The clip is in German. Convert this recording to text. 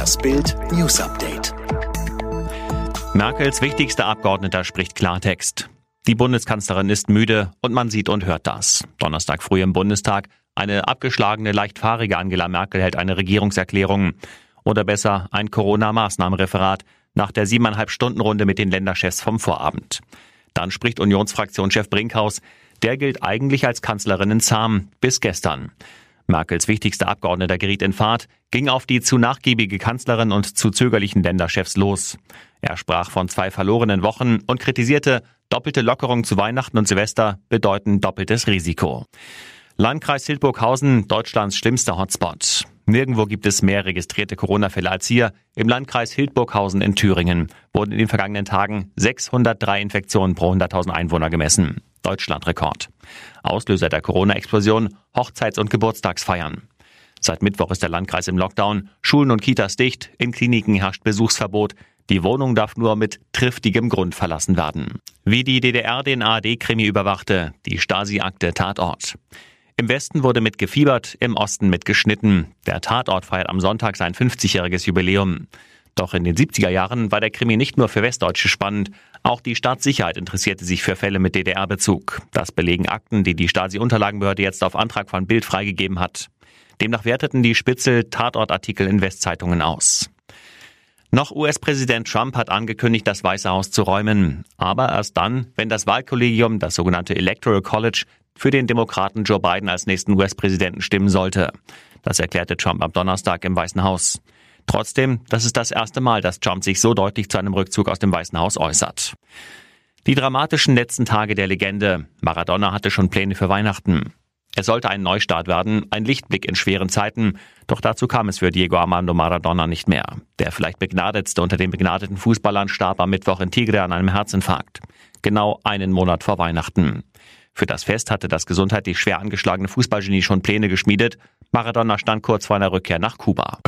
Das Bild News Update. Merkels wichtigster Abgeordneter spricht Klartext. Die Bundeskanzlerin ist müde und man sieht und hört das. Donnerstag früh im Bundestag. Eine abgeschlagene, leicht fahrige Angela Merkel hält eine Regierungserklärung. Oder besser ein Corona-Maßnahmenreferat nach der siebeneinhalb Stunden Runde mit den Länderchefs vom Vorabend. Dann spricht Unionsfraktionschef Brinkhaus. Der gilt eigentlich als Kanzlerinnen zahm bis gestern. Merkels wichtigster Abgeordneter geriet in Fahrt, ging auf die zu nachgiebige Kanzlerin und zu zögerlichen Länderchefs los. Er sprach von zwei verlorenen Wochen und kritisierte, doppelte Lockerung zu Weihnachten und Silvester bedeuten doppeltes Risiko. Landkreis Hildburghausen, Deutschlands schlimmster Hotspot. Nirgendwo gibt es mehr registrierte Corona-Fälle als hier. Im Landkreis Hildburghausen in Thüringen wurden in den vergangenen Tagen 603 Infektionen pro 100.000 Einwohner gemessen. Deutschlandrekord. Auslöser der Corona-Explosion Hochzeits- und Geburtstagsfeiern. Seit Mittwoch ist der Landkreis im Lockdown, Schulen und Kitas dicht, in Kliniken herrscht Besuchsverbot, die Wohnung darf nur mit triftigem Grund verlassen werden. Wie die DDR den ARD-Krimi überwachte, die Stasi-Akte Tatort. Im Westen wurde mitgefiebert, im Osten mitgeschnitten. Der Tatort feiert am Sonntag sein 50-jähriges Jubiläum. Doch in den 70er Jahren war der Krimi nicht nur für Westdeutsche spannend, auch die Staatssicherheit interessierte sich für Fälle mit DDR-Bezug. Das belegen Akten, die die Stasi-Unterlagenbehörde jetzt auf Antrag von Bild freigegeben hat. Demnach werteten die Spitzel Tatortartikel in Westzeitungen aus. Noch US-Präsident Trump hat angekündigt, das Weiße Haus zu räumen. Aber erst dann, wenn das Wahlkollegium, das sogenannte Electoral College, für den Demokraten Joe Biden als nächsten US-Präsidenten stimmen sollte. Das erklärte Trump am Donnerstag im Weißen Haus. Trotzdem, das ist das erste Mal, dass Trump sich so deutlich zu einem Rückzug aus dem Weißen Haus äußert. Die dramatischen letzten Tage der Legende. Maradona hatte schon Pläne für Weihnachten. Es sollte ein Neustart werden, ein Lichtblick in schweren Zeiten, doch dazu kam es für Diego Armando Maradona nicht mehr. Der vielleicht begnadetste unter den begnadeten Fußballern starb am Mittwoch in Tigre an einem Herzinfarkt. Genau einen Monat vor Weihnachten. Für das Fest hatte das gesundheitlich schwer angeschlagene Fußballgenie schon Pläne geschmiedet. Maradona stand kurz vor einer Rückkehr nach Kuba.